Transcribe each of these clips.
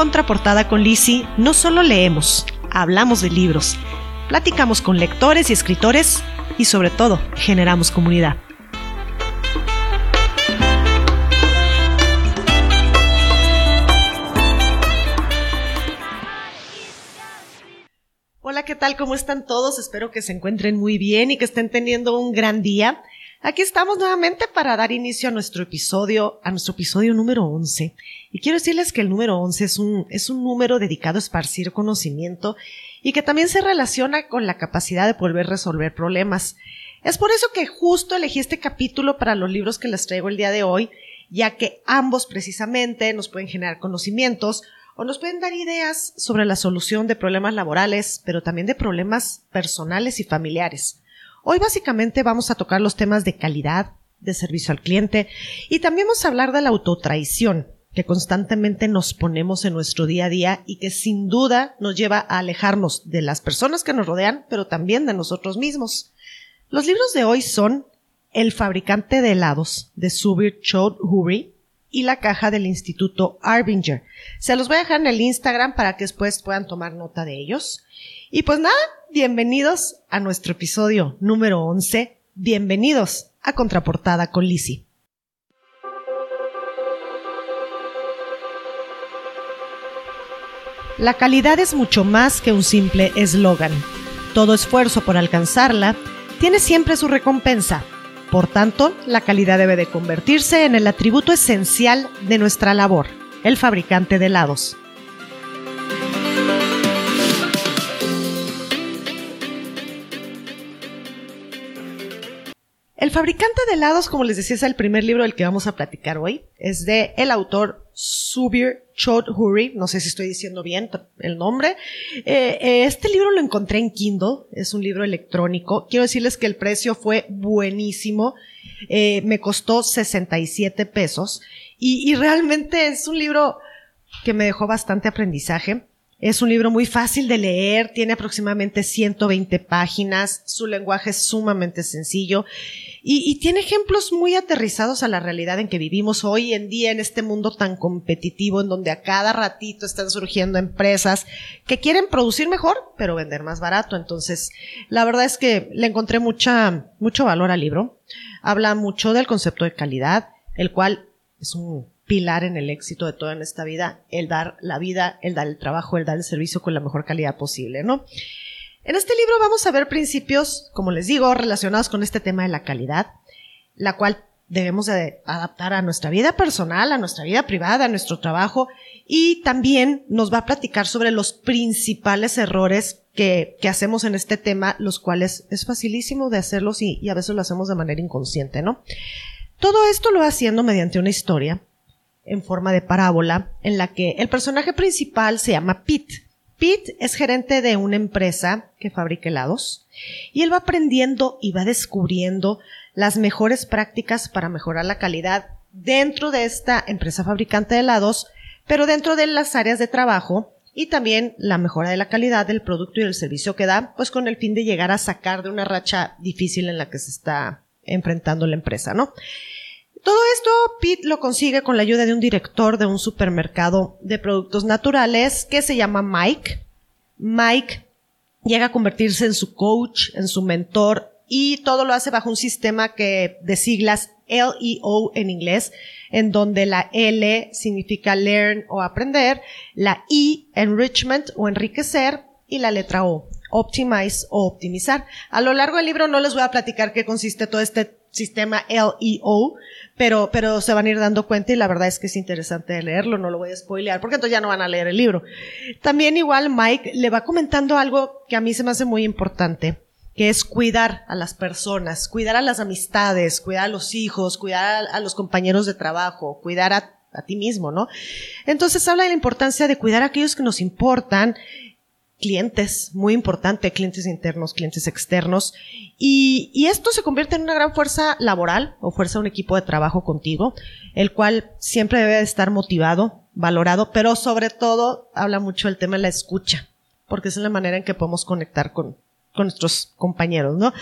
Contraportada con Lisi no solo leemos, hablamos de libros, platicamos con lectores y escritores y sobre todo generamos comunidad. Hola, ¿qué tal? ¿Cómo están todos? Espero que se encuentren muy bien y que estén teniendo un gran día. Aquí estamos nuevamente para dar inicio a nuestro episodio, a nuestro episodio número 11. Y quiero decirles que el número 11 es un, es un número dedicado a esparcir conocimiento y que también se relaciona con la capacidad de poder resolver problemas. Es por eso que justo elegí este capítulo para los libros que les traigo el día de hoy, ya que ambos precisamente nos pueden generar conocimientos o nos pueden dar ideas sobre la solución de problemas laborales, pero también de problemas personales y familiares. Hoy básicamente vamos a tocar los temas de calidad, de servicio al cliente y también vamos a hablar de la autotraición que constantemente nos ponemos en nuestro día a día y que sin duda nos lleva a alejarnos de las personas que nos rodean, pero también de nosotros mismos. Los libros de hoy son El fabricante de helados de Subir Choudhury y la caja del Instituto Arbinger. Se los voy a dejar en el Instagram para que después puedan tomar nota de ellos. Y pues nada, bienvenidos a nuestro episodio número 11. Bienvenidos a Contraportada con Lisi. La calidad es mucho más que un simple eslogan. Todo esfuerzo por alcanzarla tiene siempre su recompensa. Por tanto, la calidad debe de convertirse en el atributo esencial de nuestra labor, el fabricante de helados. El fabricante de helados, como les decía, es el primer libro del que vamos a platicar hoy. Es de el autor Subir Choudhury. No sé si estoy diciendo bien el nombre. Eh, eh, este libro lo encontré en Kindle. Es un libro electrónico. Quiero decirles que el precio fue buenísimo. Eh, me costó 67 pesos. Y, y realmente es un libro que me dejó bastante aprendizaje. Es un libro muy fácil de leer, tiene aproximadamente 120 páginas, su lenguaje es sumamente sencillo y, tiene ejemplos muy aterrizados a la realidad en que vivimos hoy en día en este mundo tan competitivo en donde a cada ratito están surgiendo empresas que quieren producir mejor pero vender más barato. Entonces, la verdad es que le encontré mucha, mucho valor al libro. Habla mucho del concepto de calidad, el cual es un pilar en el éxito de toda esta vida, el dar la vida, el dar el trabajo, el dar el servicio con la mejor calidad posible, ¿no? En este libro vamos a ver principios, como les digo, relacionados con este tema de la calidad, la cual debemos de adaptar a nuestra vida personal, a nuestra vida privada, a nuestro trabajo, y también nos va a platicar sobre los principales errores que, que hacemos en este tema, los cuales es facilísimo de hacerlos y, y a veces lo hacemos de manera inconsciente, ¿no? Todo esto lo va haciendo mediante una historia en forma de parábola en la que el personaje principal se llama Pete. Pete es gerente de una empresa que fabrica helados y él va aprendiendo y va descubriendo las mejores prácticas para mejorar la calidad dentro de esta empresa fabricante de helados, pero dentro de las áreas de trabajo y también la mejora de la calidad del producto y del servicio que da, pues con el fin de llegar a sacar de una racha difícil en la que se está enfrentando la empresa, ¿no? Todo esto Pete lo consigue con la ayuda de un director de un supermercado de productos naturales que se llama Mike. Mike llega a convertirse en su coach, en su mentor y todo lo hace bajo un sistema que de siglas LEO en inglés, en donde la L significa learn o aprender, la E enrichment o enriquecer y la letra O optimize o optimizar. A lo largo del libro no les voy a platicar qué consiste todo este sistema LEO, pero, pero se van a ir dando cuenta y la verdad es que es interesante leerlo, no lo voy a spoilear, porque entonces ya no van a leer el libro. También igual Mike le va comentando algo que a mí se me hace muy importante, que es cuidar a las personas, cuidar a las amistades, cuidar a los hijos, cuidar a, los compañeros de trabajo, cuidar a, a ti mismo, ¿no? Entonces habla de la importancia de cuidar a aquellos que nos importan, clientes, muy importante, clientes internos, clientes externos, y, y, esto se convierte en una gran fuerza laboral o fuerza un equipo de trabajo contigo, el cual siempre debe estar motivado, valorado, pero sobre todo habla mucho del tema de la escucha, porque es la manera en que podemos conectar con, con nuestros compañeros, ¿no?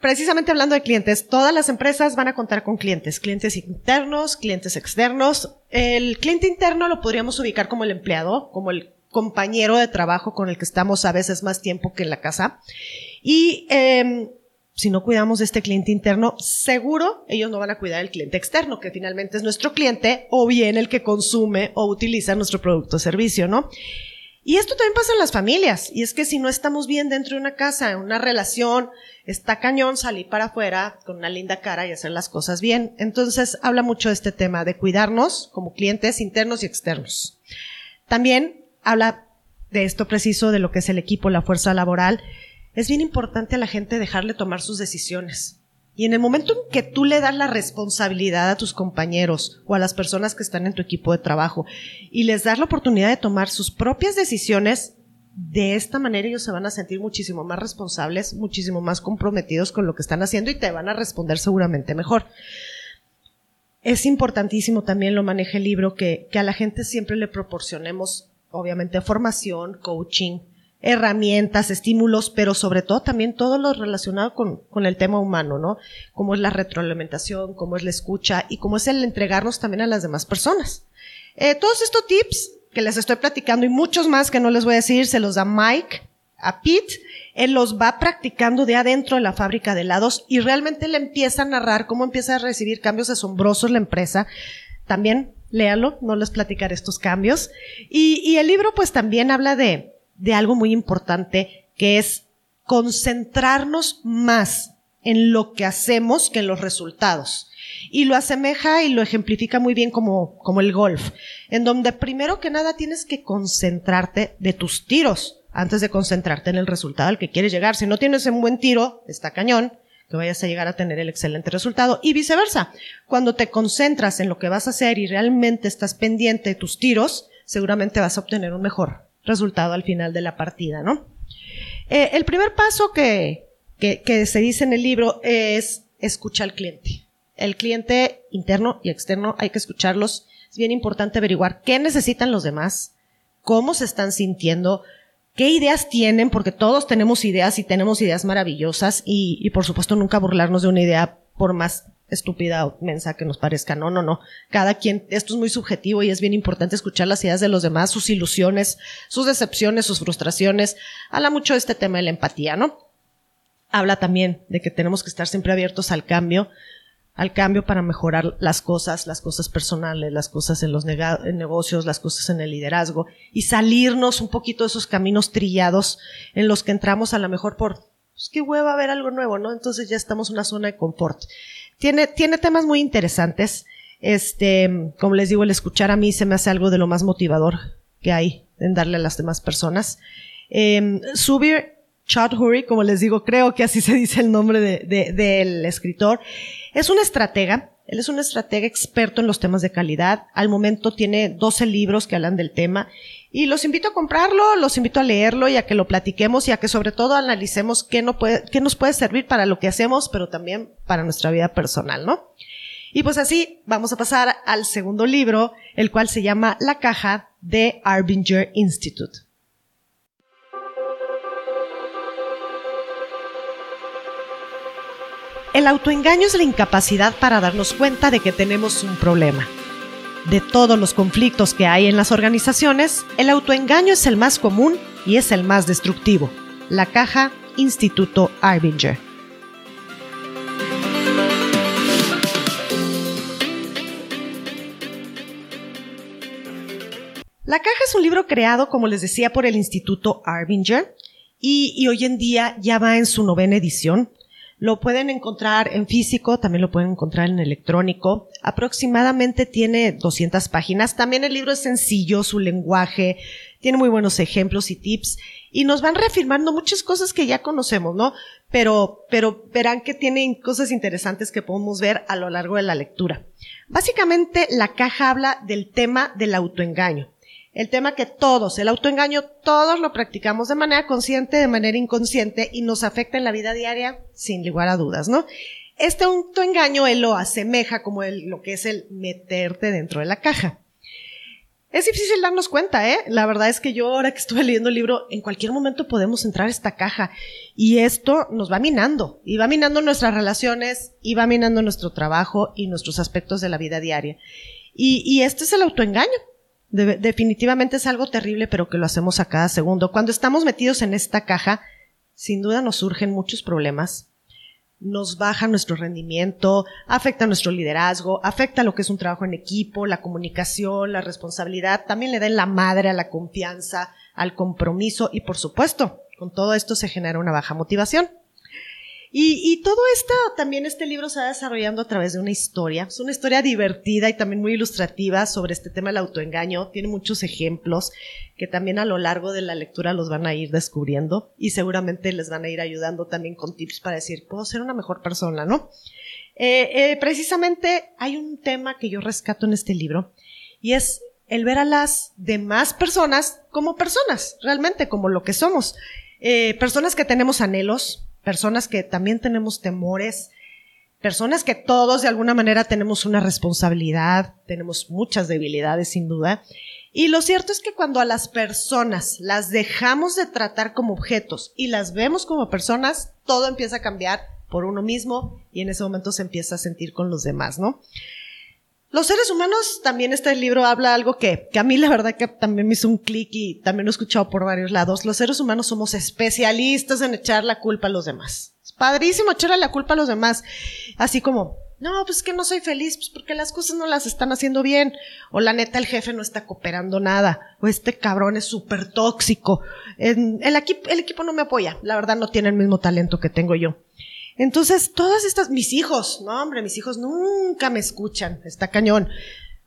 precisamente hablando de clientes, todas las empresas van a contar con clientes, clientes internos, clientes externos. El cliente interno lo podríamos ubicar como el empleado, como el compañero de trabajo con el que estamos a veces más tiempo que en la casa. Y eh, si no cuidamos de este cliente interno, seguro ellos no van a cuidar el cliente externo, que finalmente es nuestro cliente o bien el que consume o utiliza nuestro producto o servicio, ¿no? Y esto también pasa en las familias. Y es que si no estamos bien dentro de una casa, en una relación, está cañón salir para afuera con una linda cara y hacer las cosas bien. Entonces habla mucho de este tema de cuidarnos como clientes internos y externos. También habla de esto preciso, de lo que es el equipo, la fuerza laboral es bien importante a la gente dejarle tomar sus decisiones. Y en el momento en que tú le das la responsabilidad a tus compañeros o a las personas que están en tu equipo de trabajo y les das la oportunidad de tomar sus propias decisiones, de esta manera ellos se van a sentir muchísimo más responsables, muchísimo más comprometidos con lo que están haciendo y te van a responder seguramente mejor. Es importantísimo también, lo maneja el libro, que, que a la gente siempre le proporcionemos, obviamente, formación, coaching, herramientas, estímulos, pero sobre todo también todo lo relacionado con, con, el tema humano, ¿no? Como es la retroalimentación, cómo es la escucha y cómo es el entregarnos también a las demás personas. Eh, todos estos tips que les estoy platicando y muchos más que no les voy a decir, se los da Mike a Pete. Él los va practicando de adentro de la fábrica de helados y realmente le empieza a narrar cómo empieza a recibir cambios asombrosos la empresa. También léalo, no les platicaré estos cambios. Y, el libro pues también habla de, de algo muy importante que es concentrarnos más en lo que hacemos que en los resultados. Y lo asemeja y lo ejemplifica muy bien como, como el golf, en donde primero que nada tienes que concentrarte de tus tiros antes de concentrarte en el resultado al que quieres llegar. Si no tienes un buen tiro, está cañón, que vayas a llegar a tener el excelente resultado y viceversa. Cuando te concentras en lo que vas a hacer y realmente estás pendiente de tus tiros, seguramente vas a obtener un mejor resultado al final de la partida, ¿no? Eh, el primer paso que, que, que se dice en el libro es escucha al cliente. El cliente interno y externo hay que escucharlos. Es bien importante averiguar qué necesitan los demás, cómo se están sintiendo, qué ideas tienen, porque todos tenemos ideas y tenemos ideas maravillosas y, por supuesto nunca burlarnos de una idea por más estúpida o mensa que nos parezca. No, no, no. Cada quien, esto es muy subjetivo y es bien importante escuchar las ideas de los demás, sus ilusiones, sus decepciones, sus frustraciones. Habla mucho de este tema de la empatía, ¿no? Habla también de que tenemos que estar siempre abiertos al cambio, al cambio para mejorar las cosas, las cosas personales, las cosas en los negocios, las cosas en el liderazgo y salirnos un poquito de esos caminos trillados en los que entramos a lo mejor por, pues qué hueva ver algo nuevo, ¿no? Entonces ya estamos en una zona de confort. Tiene, tiene temas muy interesantes. Este, como les digo, el escuchar a mí se me hace algo de lo más motivador que hay en darle a las demás personas. Eh, Subir Chaudhuri, como les digo, creo que así se dice el nombre del de, de, escritor, es un estratega. Él es un estratega experto en los temas de calidad. Al momento tiene 12 libros que hablan del tema y los invito a comprarlo, los invito a leerlo y a que lo platiquemos y a que sobre todo analicemos qué, no puede, qué nos puede servir para lo que hacemos, pero también para nuestra vida personal, ¿no? Y pues así vamos a pasar al segundo libro, el cual se llama La caja de Arbinger Institute. El autoengaño es la incapacidad para darnos cuenta de que tenemos un problema de todos los conflictos que hay en las organizaciones, el autoengaño es el más común y es el más destructivo. La caja Instituto Arbinger. La caja es un libro creado, como les decía, por el Instituto Arbinger y, y hoy en día ya va en su novena edición. Lo pueden encontrar en físico, también lo pueden encontrar en electrónico. Aproximadamente tiene 200 páginas. También el libro es sencillo, su lenguaje, tiene muy buenos ejemplos y tips y nos van reafirmando muchas cosas que ya conocemos, ¿no? Pero, pero verán que tienen cosas interesantes que podemos ver a lo largo de la lectura. Básicamente la caja habla del tema del autoengaño el tema que todos, el autoengaño, todos lo practicamos de manera consciente, de manera inconsciente y nos afecta en la vida diaria sin lugar a dudas, ¿no? Este autoengaño él lo asemeja como el, lo que es el meterte dentro de la caja. es difícil darnos cuenta, ¿eh? La verdad es que yo ahora que estuve leyendo el libro, en cualquier momento podemos entrar a esta caja y esto nos va minando, y va minando nuestras relaciones, y va minando nuestro trabajo y nuestros aspectos de la vida diaria. Y, y este es el autoengaño. Definitivamente es algo terrible, pero que lo hacemos a cada segundo. Cuando estamos metidos en esta caja, sin duda nos surgen muchos problemas, nos baja nuestro rendimiento, afecta nuestro liderazgo, afecta lo que es un trabajo en equipo, la comunicación, la responsabilidad, también le da la madre a la confianza, al compromiso y por supuesto, con todo esto se genera una baja motivación. Y, todo esto, también este libro se va desarrollando a través de una historia. Es una historia divertida y también muy ilustrativa sobre este tema del autoengaño. Tiene muchos ejemplos que también a lo largo de la lectura los van a ir descubriendo y seguramente les van a ir ayudando también con tips para decir, puedo ser una mejor persona, ¿no? Eh, eh, precisamente hay un tema que yo rescato en este libro y es el ver a las demás personas como personas, realmente como lo que somos. Eh, personas que tenemos anhelos, personas que también tenemos temores, personas que todos de alguna manera tenemos una responsabilidad, tenemos muchas debilidades sin duda. Y lo cierto es que cuando a las personas las dejamos de tratar como objetos y las vemos como personas, todo empieza a cambiar por uno mismo y en ese momento se empieza a sentir con los demás, ¿no? Los seres humanos, también este libro habla algo que, que a mí la verdad que también me hizo un clic y también lo he escuchado por varios lados. Los seres humanos somos especialistas en echar la culpa a los demás. Es padrísimo echarle la culpa a los demás. Así como, no, pues que no soy feliz, pues porque las cosas no las están haciendo bien. O la neta, el jefe no está cooperando nada. O este cabrón es súper tóxico. el, el equipo no me apoya. La verdad no tiene el mismo talento que tengo yo. Entonces, todas estas, mis hijos, no hombre, mis hijos nunca me escuchan, está cañón.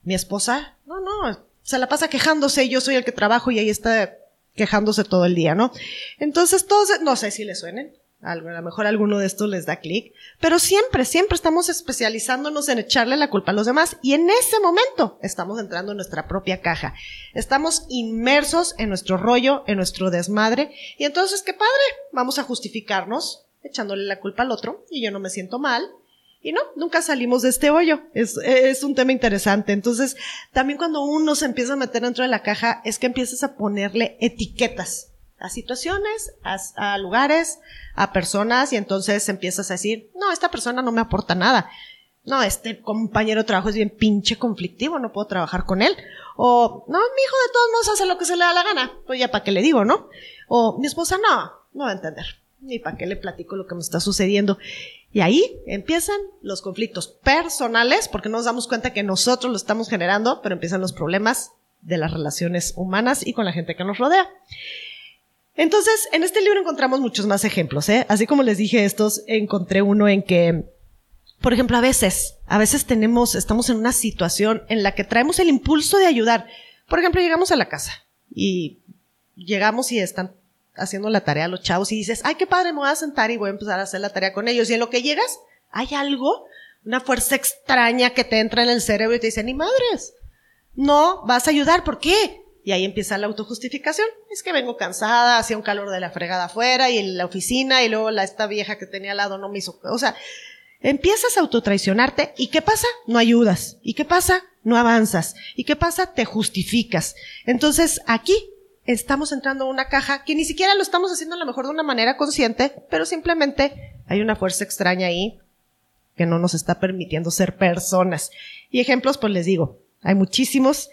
Mi esposa, no, no, se la pasa quejándose yo soy el que trabajo y ahí está quejándose todo el día, ¿no? Entonces, todos, no sé si le suenen, a lo mejor alguno de estos les da clic, pero siempre, siempre estamos especializándonos en echarle la culpa a los demás y en ese momento estamos entrando en nuestra propia caja. Estamos inmersos en nuestro rollo, en nuestro desmadre y entonces, qué padre, vamos a justificarnos echándole la culpa al otro y yo no me siento mal. Y no, nunca salimos de este hoyo. Es, es un tema interesante. Entonces, también cuando uno se empieza a meter dentro de la caja, es que empiezas a ponerle etiquetas a situaciones, a, lugares, a personas, y entonces empiezas a decir, no, esta persona no me aporta nada. No, este compañero de trabajo es bien pinche conflictivo, no puedo trabajar con él. O, no, mi hijo de todos modos hace lo que se le da la gana. Pues ya para qué le digo, ¿no? O mi esposa no, no va a entender ni para qué le platico lo que me está sucediendo. Y ahí empiezan los conflictos personales, porque nos damos cuenta que nosotros lo estamos generando, pero empiezan los problemas de las relaciones humanas y con la gente que nos rodea. Entonces, en este libro encontramos muchos más ejemplos, ¿eh? Así como les dije estos, encontré uno en que, por ejemplo, a veces, a veces tenemos, estamos en una situación en la que traemos el impulso de ayudar. Por ejemplo, llegamos a la casa y llegamos y están haciendo la tarea a los chavos y dices, ay, qué padre, me voy a sentar y voy a empezar a hacer la tarea con ellos. Y en lo que llegas, hay algo, una fuerza extraña que te entra en el cerebro y te dice, ni madres, no, vas a ayudar, ¿por qué? Y ahí empieza la autojustificación. Es que vengo cansada, hacía un calor de la fregada afuera y en la oficina y luego la, esta vieja que tenía al lado no me hizo, o sea, empiezas a autotraicionarte y ¿qué pasa? No ayudas. ¿Y qué pasa? No avanzas. ¿Y qué pasa? Te justificas. Entonces, aquí estamos entrando a una caja que ni siquiera lo estamos haciendo a lo mejor de una manera consciente, pero simplemente hay una fuerza extraña ahí que no nos está permitiendo ser personas. Y ejemplos, pues les digo, hay muchísimos.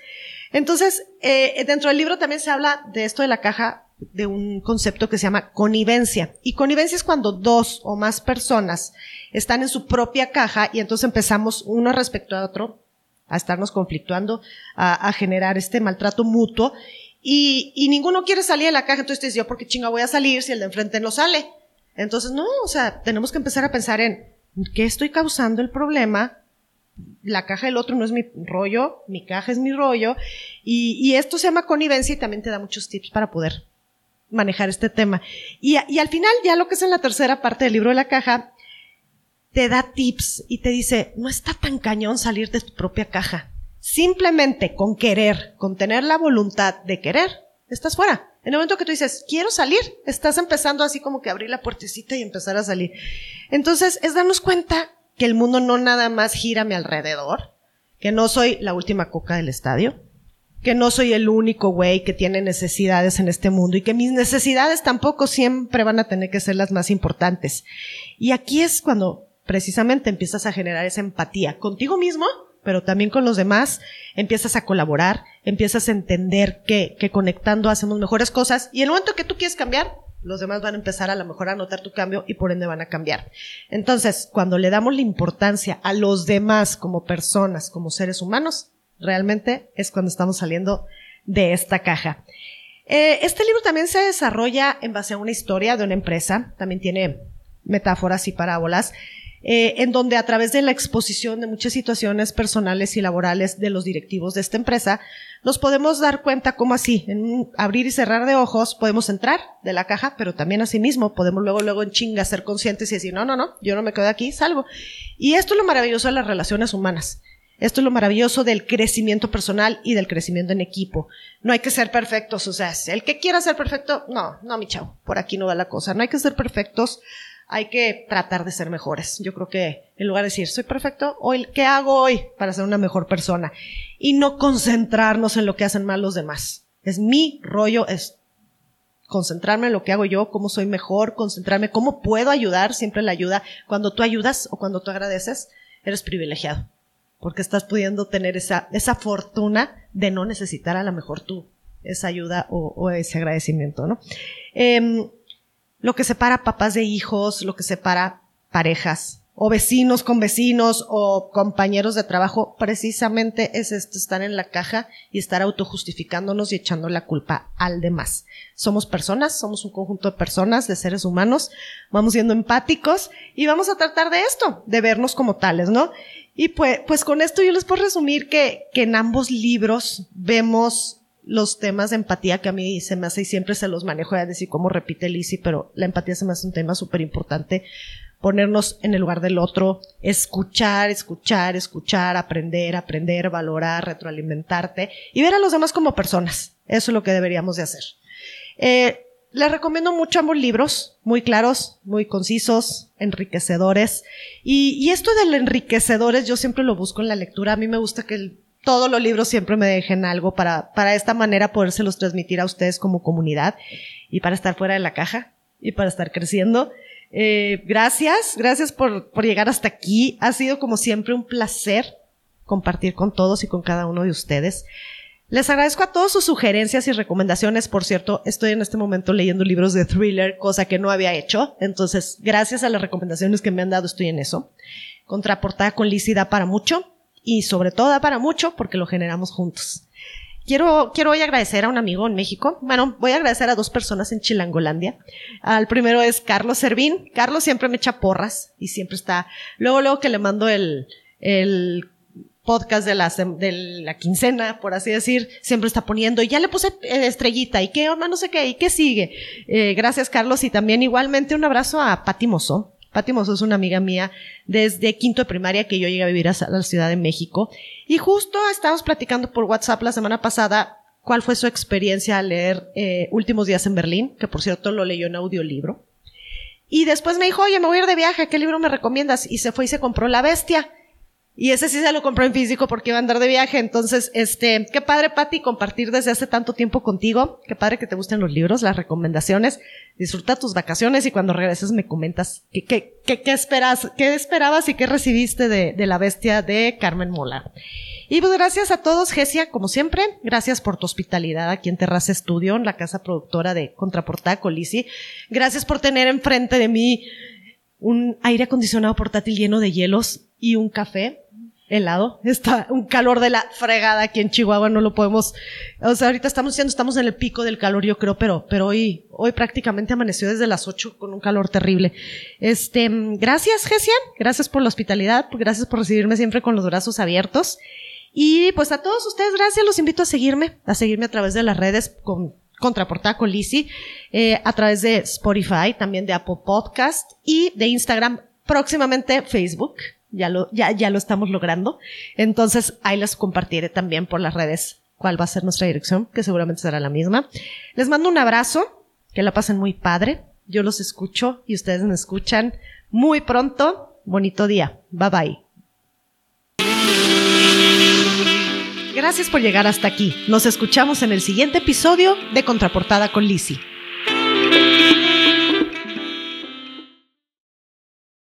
Entonces, eh, dentro del libro también se habla de esto de la caja, de un concepto que se llama connivencia. Y connivencia es cuando dos o más personas están en su propia caja y entonces empezamos uno respecto a otro a estarnos conflictuando, a, a generar este maltrato mutuo y, ninguno quiere salir de la caja, entonces te yo por qué chinga voy a salir si el de enfrente no sale. Entonces, no, o sea, tenemos que empezar a pensar en qué estoy causando el problema. La caja del otro no es mi rollo, mi caja es mi rollo. Y, esto se llama connivencia y también te da muchos tips para poder manejar este tema. Y al final, ya lo que es en la tercera parte del libro de la caja, te da tips y te dice, no está tan cañón salir de tu propia caja. Simplemente con querer, con tener la voluntad de querer, estás fuera. En el momento que tú dices, quiero salir, estás empezando así como que abrir la puertecita y empezar a salir. Entonces, es darnos cuenta que el mundo no nada más gira a mi alrededor, que no soy la última coca del estadio, que no soy el único güey que tiene necesidades en este mundo y que mis necesidades tampoco siempre van a tener que ser las más importantes. Y aquí es cuando precisamente empiezas a generar esa empatía contigo mismo, pero también con los demás, empiezas a colaborar, empiezas a entender que, que conectando hacemos mejores cosas y el momento que tú quieres cambiar, los demás van a empezar a lo mejor a notar tu cambio y por ende van a cambiar. Entonces, cuando le damos la importancia a los demás como personas, como seres humanos, realmente es cuando estamos saliendo de esta caja. Eh, este libro también se desarrolla en base a una historia de una empresa, también tiene metáforas y parábolas, eh, en donde a través de la exposición de muchas situaciones personales y laborales de los directivos de esta empresa, nos podemos dar cuenta cómo así, en abrir y cerrar de ojos, podemos entrar de la caja, pero también asimismo podemos luego, luego en chinga ser conscientes y decir, no, no, no, yo no me quedo aquí, salgo. Y esto es lo maravilloso de las relaciones humanas. Esto es lo maravilloso del crecimiento personal y del crecimiento en equipo. No hay que ser perfectos, o sea, el que quiera ser perfecto, no, no, mi chavo, por aquí no va la cosa. No hay que ser perfectos, hay que tratar de ser mejores. Yo creo que en lugar de decir, soy perfecto, hoy, ¿qué hago hoy para ser una mejor persona? Y no concentrarnos en lo que hacen mal los demás. Es mi rollo, es concentrarme en lo que hago yo, cómo soy mejor, concentrarme, cómo puedo ayudar, siempre la ayuda. Cuando tú ayudas o cuando tú agradeces, eres privilegiado porque estás pudiendo tener esa, esa fortuna de no necesitar a lo mejor tú esa ayuda o, ese agradecimiento, ¿no? Em, lo que separa papás de hijos, lo que separa parejas, o vecinos con vecinos, o compañeros de trabajo, precisamente es esto, estar en la caja y estar autojustificándonos y echando la culpa al demás. Somos personas, somos un conjunto de personas, de seres humanos, vamos siendo empáticos y vamos a tratar de esto, de vernos como tales, ¿no? Y pues, pues con esto yo les puedo resumir que, que en ambos libros vemos los temas de empatía que a mí se me hace y siempre se los manejo, a decir cómo repite Lizzie, pero la empatía se me hace un tema súper importante. Ponernos en el lugar del otro, escuchar, escuchar, escuchar, aprender, aprender, valorar, retroalimentarte y ver a los demás como personas. Eso es lo que deberíamos de hacer. Eh, les recomiendo mucho ambos libros, muy claros, muy concisos, enriquecedores. Y, esto del enriquecedores yo siempre lo busco en la lectura. A mí me gusta que todos los libros siempre me dejen algo para, para esta manera podérselos transmitir a ustedes como comunidad y para estar fuera de la caja y para estar creciendo. Eh, gracias, gracias por, por llegar hasta aquí. Ha sido como siempre un placer compartir con todos y con cada uno de ustedes. Les agradezco a todos sus sugerencias y recomendaciones. Por cierto, estoy en este momento leyendo libros de thriller, cosa que no había hecho. Entonces, gracias a las recomendaciones que me han dado, estoy en eso. Contraportada con Lizzie da para mucho y sobre todo para mucho porque lo generamos juntos. Quiero, quiero hoy agradecer a un amigo en México. Bueno, voy a agradecer a dos personas en Chilangolandia. Al primero es Carlos Servín. Carlos siempre me echa porras y siempre está, luego, luego que le mando el, el podcast de la, de la quincena, por así decir, siempre está poniendo, y ya le puse eh, estrellita, y qué, no sé qué, y qué sigue. Eh, gracias, Carlos, y también igualmente un abrazo a Pati Mozo. Pati Mozo es una amiga mía desde quinto de primaria que yo llegué a vivir a la Ciudad de México. Y justo estábamos platicando por WhatsApp la semana pasada cuál fue su experiencia al leer eh, Últimos días en Berlín, que por cierto lo leyó en audiolibro. Y después me dijo, oye, me voy a ir de viaje, ¿qué libro me recomiendas? Y se fue y se compró La Bestia. Y ese sí se lo compró en físico porque iba a andar de viaje. Entonces, este, qué padre, Patti, compartir desde hace tanto tiempo contigo. Qué padre que te gusten los libros, las recomendaciones. Disfruta tus vacaciones y cuando regreses me comentas qué, qué, qué, esperas, qué esperabas y qué recibiste de, de la bestia de Carmen Mola. Y pues gracias a todos, Gesia, como siempre. Gracias por tu hospitalidad aquí en Terraza Estudio, en la casa productora de Contraportada Colisi. Gracias por tener enfrente de mí un aire acondicionado portátil lleno de hielos y un café helado, está un calor de la fregada aquí en Chihuahua, no lo podemos, o sea, ahorita estamos diciendo, estamos en el pico del calor, yo creo, pero, pero hoy, hoy prácticamente amaneció desde las 8 con un calor terrible. Este, gracias, Gesian, gracias por la hospitalidad, gracias por recibirme siempre con los brazos abiertos. Y pues a todos ustedes, gracias, los invito a seguirme, a seguirme a través de las redes con Contraportada con Lizzie, eh, a través de Spotify, también de Apple Podcast y de Instagram, próximamente Facebook ya lo, ya, ya lo estamos logrando. Entonces, ahí las compartiré también por las redes cuál va a ser nuestra dirección, que seguramente será la misma. Les mando un abrazo, que la pasen muy padre. Yo los escucho y ustedes me escuchan muy pronto. Bonito día. Bye bye. Gracias por llegar hasta aquí. Nos escuchamos en el siguiente episodio de Contraportada con Lizzie.